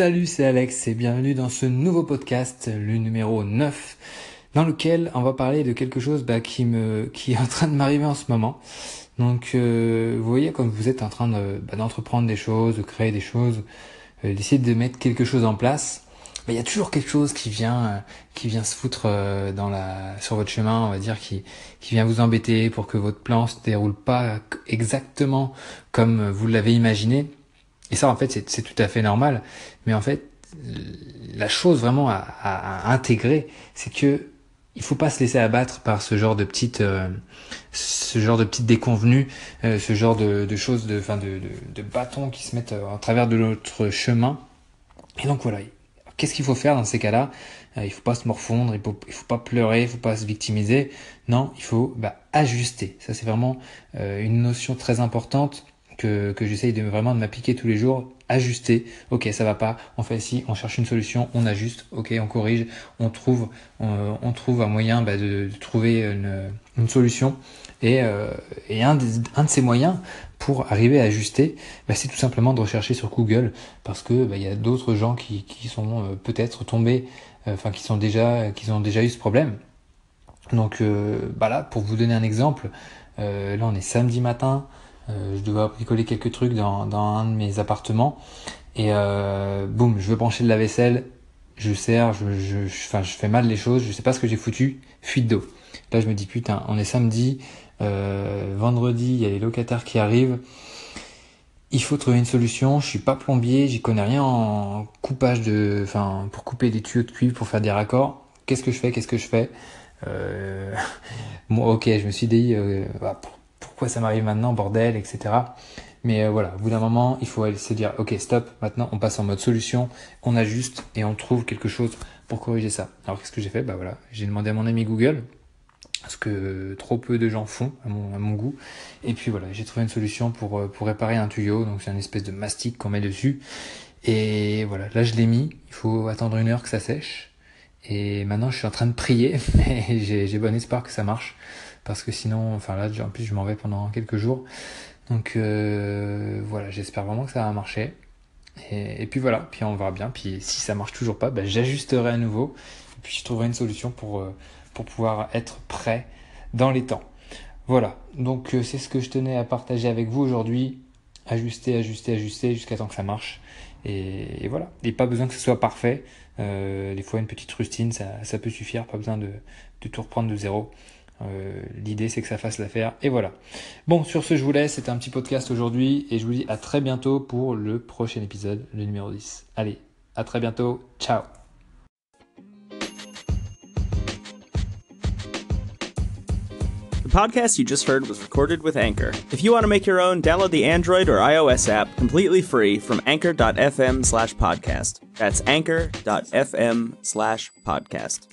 Salut, c'est Alex et bienvenue dans ce nouveau podcast, le numéro 9, dans lequel on va parler de quelque chose bah, qui me qui est en train de m'arriver en ce moment. Donc euh, vous voyez comme vous êtes en train de, bah, d'entreprendre des choses, de créer des choses, euh, d'essayer de mettre quelque chose en place. Il y a toujours quelque chose qui vient euh, qui vient se foutre euh, dans la sur votre chemin, on va dire qui qui vient vous embêter pour que votre plan se déroule pas exactement comme vous l'avez imaginé. Et ça, en fait, c'est tout à fait normal. Mais en fait, la chose vraiment à, intégrer, c'est que il faut pas se laisser abattre par ce genre de petites, euh, ce genre de petites déconvenues, euh, ce genre de, choses, de, enfin, de, bâtons qui se mettent euh, à travers de notre chemin. Et donc voilà, qu'est-ce qu'il faut faire dans ces cas-là? Il faut pas se morfondre, il faut, il faut pas pleurer, il faut pas se victimiser. Non, il faut bah, ajuster. Ça, c'est vraiment une notion très importante que, que j'essaye de vraiment de m'appliquer tous les jours, ajuster, ok ça va pas, on fait ici, on cherche une solution, on ajuste, ok on corrige, on trouve, on, trouve un moyen bah, de, trouver une, solution. Et, euh, un, de ces moyens pour arriver à ajuster, bah, c'est tout simplement de rechercher sur Google. Parce que bah, il y a d'autres gens qui, qui sont euh, peut-être tombés, euh, enfin qui sont déjà, qui ont déjà eu ce problème. Donc bah là, pour vous donner un exemple, là on est samedi matin, je devais bricoler quelques trucs dans, un de mes appartements. Et euh, boum, je veux brancher le lave-vaisselle, je sers, je, je, je, fais mal les choses, je sais pas ce que j'ai foutu, fuite d'eau. Là, je me dis putain, on est samedi, euh, vendredi, il y a les locataires qui arrivent. Il faut trouver une solution. Je suis pas plombier, j'y connais rien en coupage de, enfin, pour couper des tuyaux de cuivre, pour faire des raccords. Qu'est-ce que je fais? Qu'est-ce que je fais? Euh... Bon, ok, je me suis dit, euh, bah, pourquoi ça m'arrive maintenant, bordel, etc. Mais euh, voilà, au bout d'un moment, il faut se dire, ok, stop, maintenant on passe en mode solution, on ajuste et on trouve quelque chose pour corriger ça. Alors qu'est-ce que j'ai fait? Bah voilà, j'ai demandé à mon ami Google, ce que trop peu de gens font à mon, à mon goût. Et puis voilà, j'ai trouvé une solution pour, euh, pour réparer un tuyau, donc c'est une espèce de mastic qu'on met dessus. Et voilà, là je l'ai mis, il faut attendre une heure que ça sèche. Et maintenant je suis en train de prier, mais j'ai bon espoir que ça marche parce que sinon, enfin là, en plus, je m'en vais pendant quelques jours. Donc euh, voilà, j'espère vraiment que ça va marcher. Et, puis voilà, puis on verra bien. Puis si ça marche toujours pas, bah, j'ajusterai à nouveau. Et puis je trouverai une solution pour, euh, pour pouvoir être prêt dans les temps. Voilà, donc euh, c'est ce que je tenais à partager avec vous aujourd'hui. Ajuster, ajuster, ajuster jusqu'à temps que ça marche. Et, et, voilà, et pas besoin que ce soit parfait. Des fois, une petite rustine, ça, ça peut suffire. Pas besoin de, de tout reprendre de zéro. Euh, L'idée c'est que ça fasse l'affaire et voilà. Bon, sur ce je vous laisse, c'était un petit podcast aujourd'hui et je vous dis à très bientôt pour le prochain épisode, le numéro 10. Allez, à très bientôt, ciao The podcast you just heard was recorded with Anchor. If you want to make your own, download the Android or iOS app completely free from anchor.fm slash podcast. That's anchor.fm slash podcast.